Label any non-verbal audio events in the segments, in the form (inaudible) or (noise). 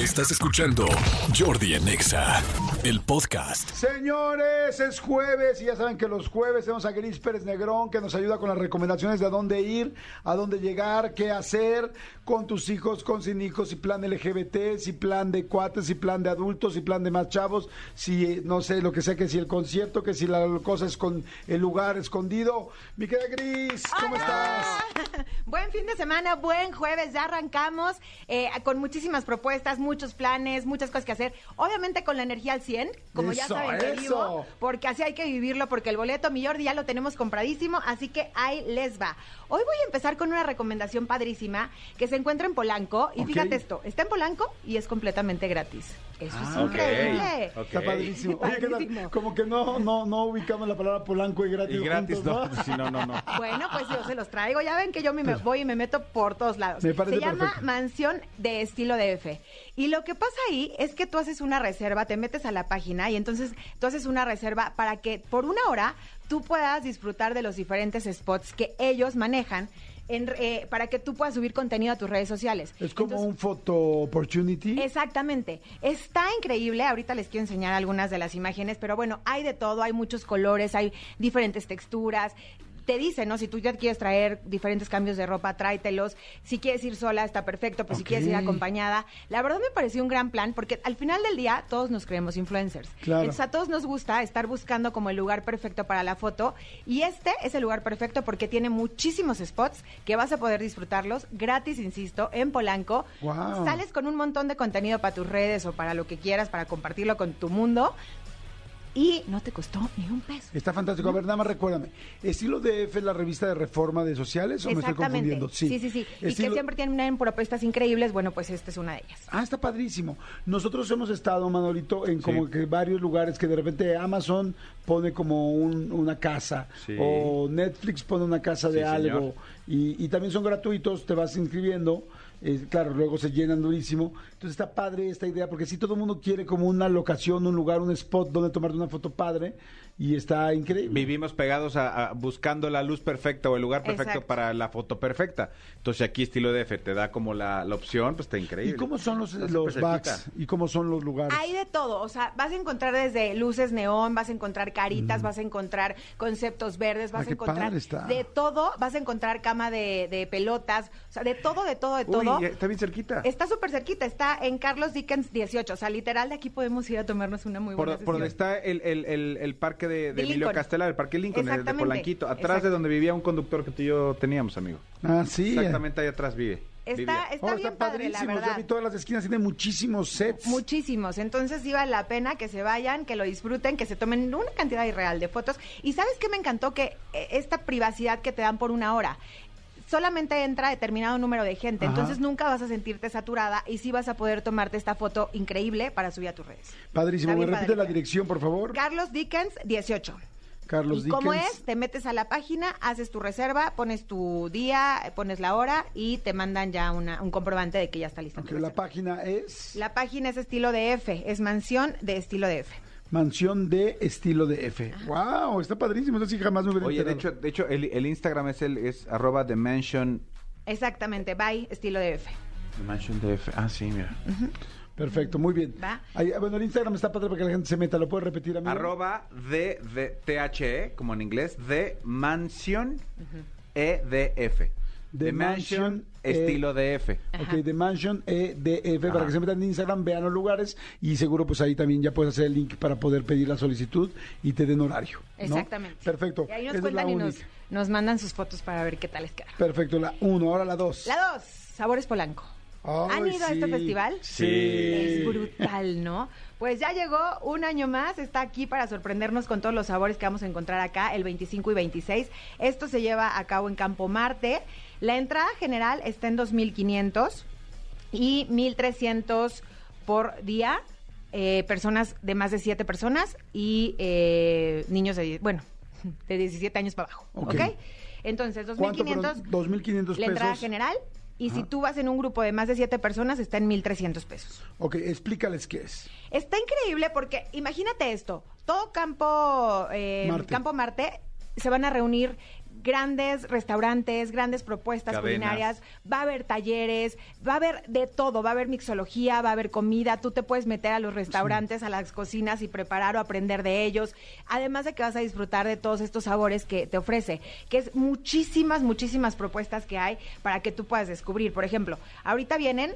Estás escuchando Jordi en Exa, el podcast. Señores, es jueves y ya saben que los jueves tenemos a Gris Pérez Negrón que nos ayuda con las recomendaciones de a dónde ir, a dónde llegar, qué hacer con tus hijos, con sin hijos, si plan LGBT, si plan de cuates, si plan de adultos, si plan de más chavos, si no sé, lo que sea, que si el concierto, que si la cosa es con el lugar escondido. Mi querida Gris, ¿cómo Hola. estás? (laughs) Buen fin de semana, buen jueves, ya arrancamos eh, con muchísimas propuestas, muchos planes, muchas cosas que hacer. Obviamente con la energía al 100, como ya saben que vivo, porque así hay que vivirlo, porque el boleto mi Jordi ya lo tenemos compradísimo, así que ahí les va. Hoy voy a empezar con una recomendación padrísima que se encuentra en Polanco, y fíjate esto, está en Polanco y es completamente gratis. Eso es Ah, ok. increíble. Está padrísimo. Oye, ¿qué tal? Padrísimo. Como que no, no, no ubicamos la palabra polanco y gratis. Y gratis, juntos, no. Sí, no, no, no. (laughs) Bueno, pues yo se los traigo. Ya ven que yo me voy y me meto por todos lados. Me parece se llama perfecto. Mansión de Estilo DF. Y lo que pasa ahí es que tú haces una reserva, te metes a la página y entonces tú haces una reserva para que por una hora tú puedas disfrutar de los diferentes spots que ellos manejan. En, eh, para que tú puedas subir contenido a tus redes sociales. Es como Entonces, un photo opportunity. Exactamente. Está increíble. Ahorita les quiero enseñar algunas de las imágenes, pero bueno, hay de todo, hay muchos colores, hay diferentes texturas. Te dice, ¿no? Si tú ya quieres traer diferentes cambios de ropa, tráetelos. Si quieres ir sola, está perfecto, pero si quieres ir acompañada. La verdad me pareció un gran plan porque al final del día todos nos creemos influencers. Claro. Entonces a todos nos gusta estar buscando como el lugar perfecto para la foto y este es el lugar perfecto porque tiene muchísimos spots que vas a poder disfrutarlos gratis, insisto, en Polanco. Sales con un montón de contenido para tus redes o para lo que quieras, para compartirlo con tu mundo. Y no te costó ni un peso. Está fantástico. A ver, nada más recuérdame. ¿Estilo DF es la revista de reforma de sociales o me estoy confundiendo? Sí, sí, sí. Y que siempre tienen propuestas increíbles. Bueno, pues esta es una de ellas. Ah, está padrísimo. Nosotros hemos estado, Manolito, en como Sí. que varios lugares que de repente Amazon pone como un- una casa Sí. o Netflix pone una casa de Sí, algo y, y también son gratuitos, te vas inscribiendo. Eh, claro, luego se llenan durísimo. Entonces está padre esta idea, porque si todo el mundo quiere como una locación, un lugar, un spot donde tomarte una foto padre, y está increíble. Vivimos pegados a, a- buscando la luz perfecta o el lugar perfecto Exacto. para la foto perfecta. Entonces aquí estilo DF te da como la, la opción, pues está increíble. ¿Y cómo son los, los backs? ¿Y cómo son los lugares? Hay de todo, o sea, vas a encontrar desde luces neón, vas a encontrar caritas, vas a encontrar conceptos verdes, vas Mm. Ah, a encontrar de todo, vas a encontrar cama de, de pelotas, o sea, de todo, de todo, de Uy, todo. está bien cerquita. Está súper cerquita, está en Carlos Dickens 18, o sea, literal de aquí podemos ir a tomarnos una muy buena Por, por donde sesión. está el, el- el- el parque de, de Emilio Lincoln. Castelar, el parque Lincoln, el de. Polanquito, atrás Exacto. de donde vivía un conductor que tú y yo teníamos, amigo. Ah, sí. Exactamente ahí atrás vive. Está, está Oh, bien padre, la padrísimo. Ya verdad. vi todas las esquinas, tiene muchísimos sets. Muchísimos. Entonces sí vale la pena que se vayan, que lo disfruten, que se tomen una cantidad irreal de fotos. Y sabes qué me encantó que eh, esta privacidad que te dan por una hora. Solamente entra determinado número de gente, Ajá. entonces nunca vas a sentirte saturada y sí vas a poder tomarte esta foto increíble para subir a tus redes. Padrísimo. ¿Me repite la dirección, por favor? Carlos Dickens 18. Carlos y Dickens. cómo es, te metes a la página, haces tu reserva, pones tu día, pones la hora y te mandan ya una- un comprobante de que ya está lista. tu Ok, la página es La página es estilo de F, es mansión de estilo de F. Mansión de Estilo de F. ¡Wow! Está padrísimo. Eso sí jamás me hubiera Oye, de hecho, de hecho el, el Instagram es el es arroba The Mansion, Exactamente, bye, estilo de F. The Mansion DF. Ah, sí, mira. Perfecto, muy bien. Va. Ahí, bueno, el Instagram está padre para que la gente se meta. ¿Lo puedes repetir, amigo? Arroba de, de THE, como en inglés, de Mansion EDF. The The Mansion, Mansion E- estilo DF. Ok, The Mansion EDF, para Ajá. que se metan en Instagram, vean los lugares y seguro pues ahí también ya puedes hacer el link para poder pedir la solicitud y te den horario. ¿no? Exactamente. Perfecto. Y ahí nos Esa cuentan y nos, nos mandan sus fotos para ver qué tal les queda. Perfecto, la uno, ahora la dos. La dos, Sabores Polanco. ¿Han Ay, ido a este festival? Sí. Es brutal, ¿no? Pues ya llegó un año más, está aquí para sorprendernos con todos los sabores que vamos a encontrar acá el 25 y 26. Esto se lleva a cabo en Campo Marte. La entrada general está en 2.500 y 1.300 por día. eh, personas de más de 7 personas y eh, niños de, bueno, (laughs) de 17 años para abajo. Ok. ¿Ok? Entonces, ¿Cuánto, 2.500 perdón? 2.500 la entrada pesos. general. Y si tú vas en un grupo de más de siete personas, está en 1.300 pesos. Ok, explícales qué es. Está increíble porque imagínate esto, todo campo, eh, Marte. campo Marte se van a reunir grandes restaurantes, grandes propuestas Cadenas. culinarias, va a haber talleres, va a haber de todo, va a haber mixología, va a haber comida, tú te puedes meter a los restaurantes, a las cocinas y preparar o aprender de ellos, además de que vas a disfrutar de todos estos sabores que te ofrece, que es muchísimas, muchísimas propuestas que hay para que tú puedas descubrir. Por ejemplo, ahorita vienen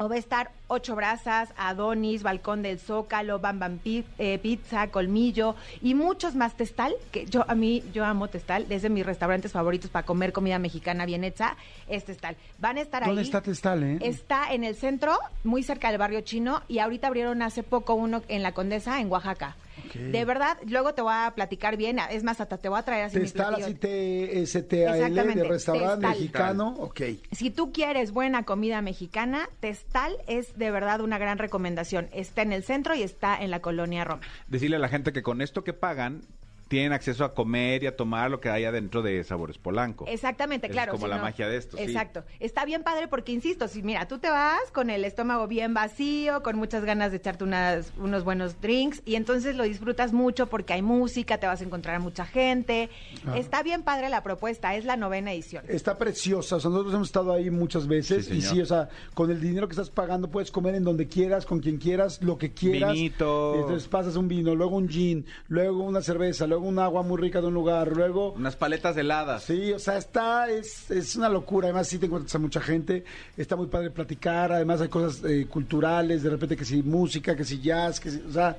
o va a estar Ocho Brasas, Adonis, Balcón del Zócalo, Bam Bam eh, Pizza, Colmillo y muchos más Testal, que yo a mí, yo amo Testal, desde mis restaurantes favoritos para comer comida mexicana bien hecha, es Testal. Van a estar ¿Dónde ahí. está Testal, eh? Está en el centro, muy cerca del barrio chino, y ahorita abrieron hace poco uno en la Condesa, en Oaxaca. De verdad, luego te voy a platicar bien, es más, hasta te voy a traer así Testal, así T-S-T-A-L, de Exactamente, restaurante Testal. mexicano. Ok. Si tú quieres buena comida mexicana, Testal es de verdad una gran recomendación. Está en el centro y está en la colonia Roma. Decirle a la gente que con esto que pagan, tienen acceso a comer y a tomar lo que hay adentro de Sabores Polanco. Exactamente, claro. Es como si la no- magia de esto. sí. Exacto. Está bien padre porque, insisto, si mira, tú te vas con el estómago bien vacío, con muchas ganas de echarte unas, unos buenos drinks y entonces lo disfrutas mucho porque hay música, te vas a encontrar a mucha gente. Ah. Está bien padre la propuesta, es la novena edición. Está preciosa. O sea, nosotros hemos estado ahí muchas veces. Sí, y sí, o sea, con el dinero que estás pagando puedes comer en donde quieras, con quien quieras, lo que quieras. Vinito. Entonces pasas un vino, luego un gin, luego una cerveza, luego un agua muy rica de un lugar, luego... Unas paletas heladas. Sí, o sea, está, es, es una locura. Además, sí te encuentras a mucha gente. Está muy padre platicar. Además, hay cosas eh, culturales. De repente, que si música, que si jazz, que si, o sea,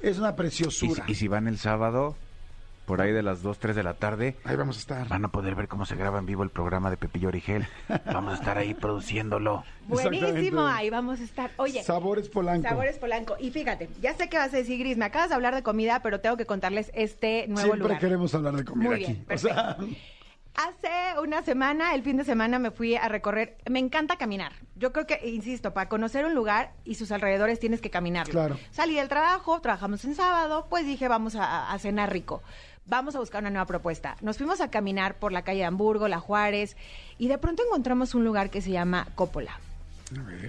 es una preciosura. y si van el sábado, por ahí de las 2, 3 de la tarde, Ahí vamos a estar. van a poder ver cómo se graba en vivo el programa de Pepillo Origel. (laughs) Vamos a estar ahí produciéndolo. Buenísimo, ahí vamos a estar. Oye, Sabores Polanco. Sabores Polanco. Y fíjate, ya sé que vas a decir, Gris, me acabas de hablar de comida, pero tengo que contarles este nuevo Siempre lugar. queremos hablar de comida Muy aquí. bien, O sea, perfecto. Hace una semana, el fin de semana, me fui a recorrer. Me encanta caminar. Yo creo que, insisto, para conocer un lugar y sus alrededores tienes que caminarlo. Claro. Salí del trabajo, trabajamos en sábado, pues dije, vamos a, a cenar rico. Vamos a buscar una nueva propuesta. Nos fuimos a caminar por la calle de Hamburgo, La Juárez, y de pronto encontramos un lugar que se llama Coppola.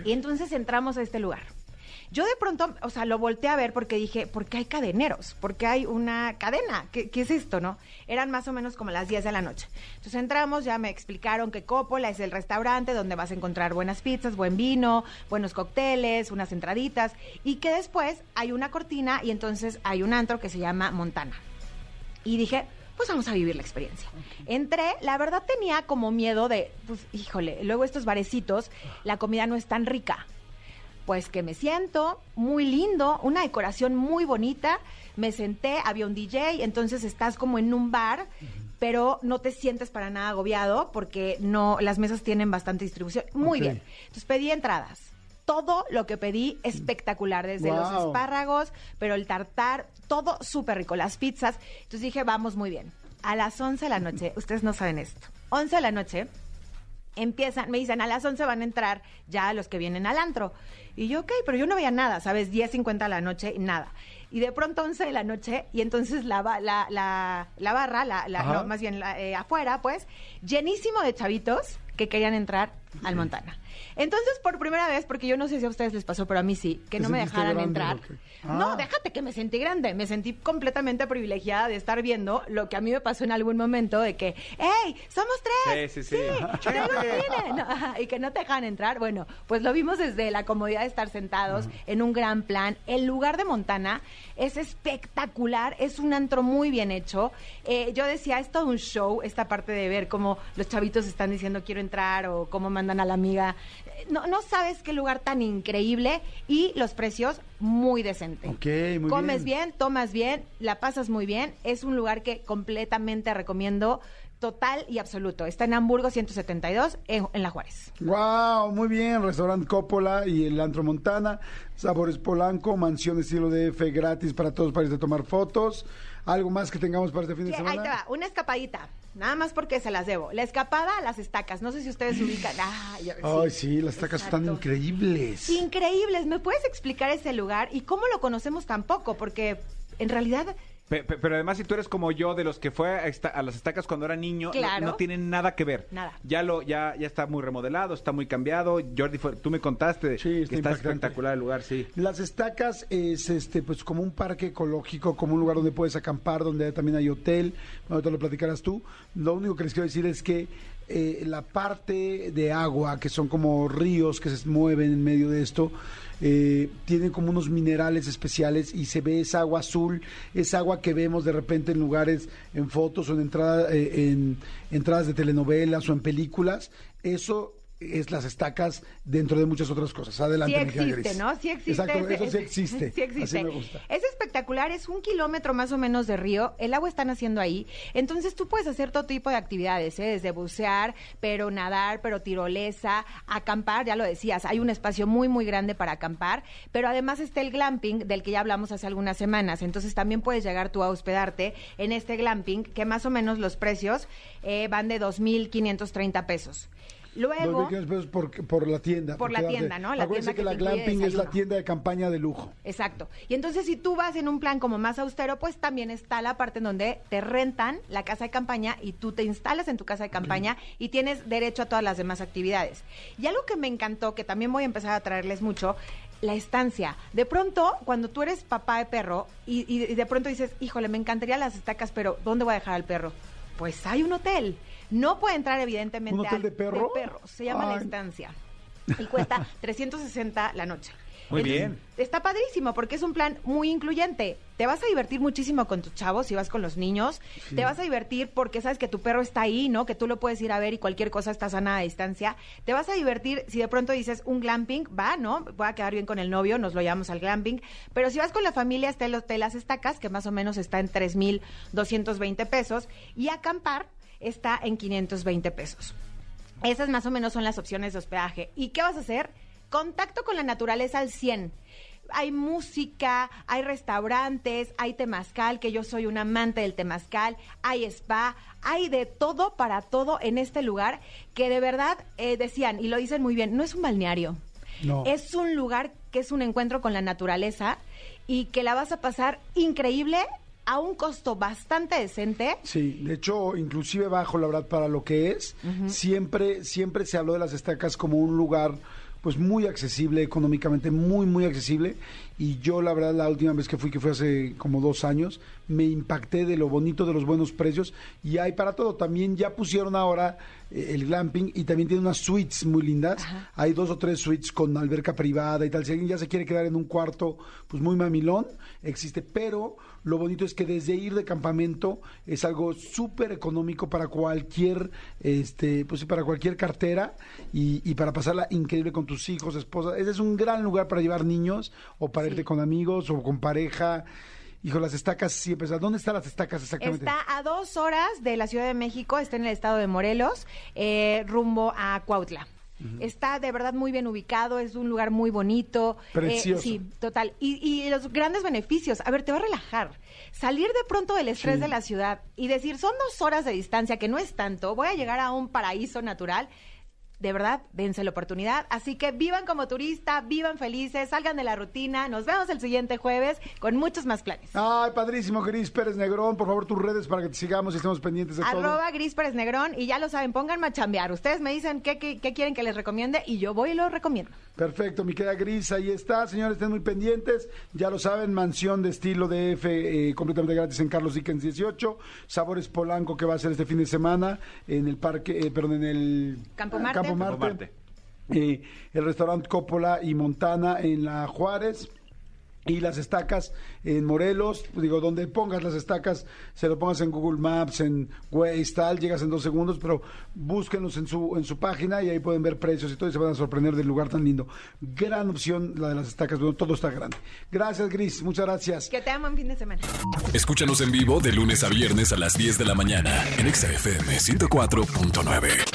Y entonces entramos a este lugar. Yo de pronto, o sea, lo volteé a ver porque dije, ¿por qué hay cadeneros? ¿Por qué hay una cadena? ¿Qué, qué es esto, no? Eran más o menos como las 10 de la noche. Entonces entramos, ya me explicaron que Coppola es el restaurante donde vas a encontrar buenas pizzas, buen vino, buenos cócteles, unas entraditas, y que después hay una cortina y entonces hay un antro que se llama Montana. Y dije, pues vamos a vivir la experiencia. Entré, la verdad tenía como miedo de, pues híjole, luego estos barecitos, la comida no es tan rica. Pues que me siento muy lindo, una decoración muy bonita, me senté, había un DJ, entonces estás como en un bar, pero no te sientes para nada agobiado porque no las mesas tienen bastante distribución. Muy bien. Entonces pedí entradas. Todo lo que pedí espectacular, desde los espárragos, pero el tartar, todo súper rico, las pizzas. Entonces dije, vamos muy bien. A las 11 de la noche, ustedes no saben esto, 11 de la noche, empiezan, me dicen, a las 11 van a entrar ya los que vienen al antro. Y yo, ok, pero yo no veía nada, ¿sabes? 10.50 de la noche, nada. Y de pronto 11 de la noche, y entonces la, la, la, la barra, la, la- no, más bien la, eh, afuera, pues, llenísimo de chavitos que querían entrar al Montana. Entonces, por primera vez, porque yo no sé si a ustedes les pasó, pero a mí sí, que ¿Te no me dejaran grande entrar. qué? No, Ah. déjate que me sentí grande. Me sentí completamente privilegiada de estar viendo lo que a mí me pasó en algún momento de que, ¡hey! ¡Somos tres! Sí, sí, sí. cine", No, y que no te dejan entrar. Bueno, pues lo vimos desde la comodidad de estar sentados en un gran plan. El lugar de Montana es espectacular, es un antro muy bien hecho. Eh, yo decía, es todo un show, esta parte de ver cómo los chavitos están diciendo quiero entrar o cómo mandan a la amiga. Eh, No, no sabes qué lugar tan increíble y los precios muy decentes. Ok, muy Comes bien. bien, tomas bien, la pasas muy bien. Es un lugar que completamente recomiendo, total y absoluto. Está en Hamburgo 172, en, en La Juárez. Wow, muy bien. Restaurante Coppola y el Antro Montana. Sabores Polanco, mansión estilo DF gratis para todos para irse a tomar fotos. ¿Algo más que tengamos para este fin de semana? Ahí te va, una escapadita. Nada más porque se las debo. La escapada a las estacas. No sé si ustedes ubican. (sighs) Ah, yo- Ay, sí, las tacas están increíbles. Increíbles. ¿Me puedes explicar ese lugar y cómo lo conocemos tan poco? Porque en realidad Pe- pe- Pero además, si tú eres como yo, de los que fue a, esta- a las estacas cuando era niño, no- Claro. no, tienen nada que ver. Nada. Ya lo, ya, ya está muy remodelado, está muy cambiado. Jordi, fue- tú me contaste Sí, que está está impactante. espectacular el lugar, sí. Las estacas es este pues como un parque ecológico, como un lugar donde puedes acampar, donde también hay hotel, bueno, te lo platicarás tú. Lo único que les quiero decir es que eh, la parte de agua, que son como ríos que se mueven en medio de esto, eh, tienen como unos minerales especiales y se ve esa agua azul, esa agua que vemos de repente en lugares, en fotos o en, entrada, eh, en entradas de telenovelas o en películas. Eso es las estacas dentro de muchas otras cosas. Adelante, Sí existe, Gris. ¿no? Sí existe. Exacto, eso sí existe. (laughs) Sí existe. Así me gusta. Es espectacular, es un kilómetro más o menos de río, el agua está naciendo ahí, entonces tú puedes hacer todo tipo de actividades, ¿eh? desde bucear, pero nadar, pero tirolesa, acampar, ya lo decías, hay un espacio muy, muy grande para acampar, pero además está el glamping, del que ya hablamos hace algunas semanas, entonces también puedes llegar tú a hospedarte en este glamping, que más o menos los precios eh, van de 2.530 pesos. Luego... 2.500 pesos por, por la tienda. Por la tienda, ¿no? La Acuérdense tienda que, que la glamping es la tienda de campaña de lujo. Exacto. Y entonces si tú vas en un plan como más austero, pues también está la parte en donde te rentan la casa de campaña y tú te instalas en tu casa de campaña y tienes derecho a todas las demás actividades. Y algo que me encantó, que también voy a empezar a traerles mucho, la estancia. De pronto, cuando tú eres papá de perro y, y- y de pronto dices, híjole, me encantaría las estacas, pero ¿dónde voy a dejar al perro? Pues hay un hotel. No puede entrar evidentemente ¿Un hotel al- de perro? Se llama La. Estancia. (laughs) Y cuesta 360 la noche. Muy Entonces, bien. Está padrísimo porque es un plan muy incluyente. Te vas a divertir muchísimo con tus chavos si vas con los niños. Te vas a divertir porque sabes que tu perro está ahí, ¿no? Que tú lo puedes ir a ver y cualquier cosa está sana a distancia. Te vas a divertir si de pronto dices un glamping, va, ¿no? Voy a quedar bien con el novio, nos lo llamamos al glamping. Pero si vas con la familia, está el hotel Las Estacas, que más o menos está en 3,220 pesos. Y acampar está en 520 pesos. Esas más o menos son las opciones de hospedaje. ¿Y qué vas a hacer? Contacto con la naturaleza al 100. Hay música, hay restaurantes, hay temazcal, que yo soy un amante del temazcal, hay spa, hay de todo para todo en este lugar que de verdad eh, decían, y lo dicen muy bien, no es un balneario. No. Es un lugar que es un encuentro con la naturaleza y que la vas a pasar increíble a un costo bastante decente. Sí, de hecho, inclusive bajo, la verdad, para lo que es, siempre, siempre se habló de las estacas como un lugar pues muy accesible económicamente, muy, muy accesible. Y yo, la verdad, la última vez que fui, que fue hace como dos años, me impacté de lo bonito, de los buenos precios. Y hay para todo. También ya pusieron ahora eh, el glamping y también tiene unas suites muy lindas. Hay dos o tres suites con alberca privada y tal. Si alguien ya se quiere quedar en un cuarto, pues muy mamilón, existe. Pero lo bonito es que desde ir de campamento es algo súper económico para cualquier, este, pues sí, para cualquier cartera y, y para pasarla increíble con tus hijos, esposa. Ese es un gran lugar para llevar niños o para irte con amigos o con pareja. Hijo, las estacas siempre. ¿Dónde están las estacas exactamente? Está a dos horas de la Ciudad de México, está en el estado de Morelos, eh, rumbo a Cuautla. Está de verdad muy bien ubicado, es un lugar muy bonito. eh, Precioso. sí, total. Y, y los grandes beneficios, a ver, te va a relajar. Salir de pronto del estrés Sí. de la ciudad y decir, son dos horas de distancia, que no es tanto, voy a llegar a un paraíso natural. De verdad, dense la oportunidad. Así que vivan como turista, vivan felices, salgan de la rutina. Nos vemos el siguiente jueves con muchos más planes. Ay, padrísimo, Gris Pérez Negrón. Por favor, tus redes para que te sigamos y estemos pendientes de todo. Arroba Gris Pérez Negrón y ya lo saben, pónganme a chambear. Ustedes me dicen qué, qué- qué quieren que les recomiende y yo voy y lo recomiendo. Perfecto, mi querida Gris, ahí está. Señores, estén muy pendientes. Ya lo saben, mansión de estilo DF eh, completamente gratis en Carlos Dickens 18. Sabores Polanco que va a ser este fin de semana en el parque, eh, perdón, en el Campo Marte. Campo Campo Marte. Eh, el restaurante Coppola y Montana en la Juárez. Y las estacas en Morelos, digo, donde pongas las estacas, se lo pongas en Google Maps, en Waze, tal, llegas en dos segundos, pero búsquenlos en su, en su página y ahí pueden ver precios y todo y se van a sorprender del lugar tan lindo. Gran opción la de las estacas, bueno, todo está grande. Gracias, Gris, muchas gracias. Que te amo en fin de semana. Escúchanos en vivo de lunes a viernes a las 10 de la mañana en Exa FM 104.9.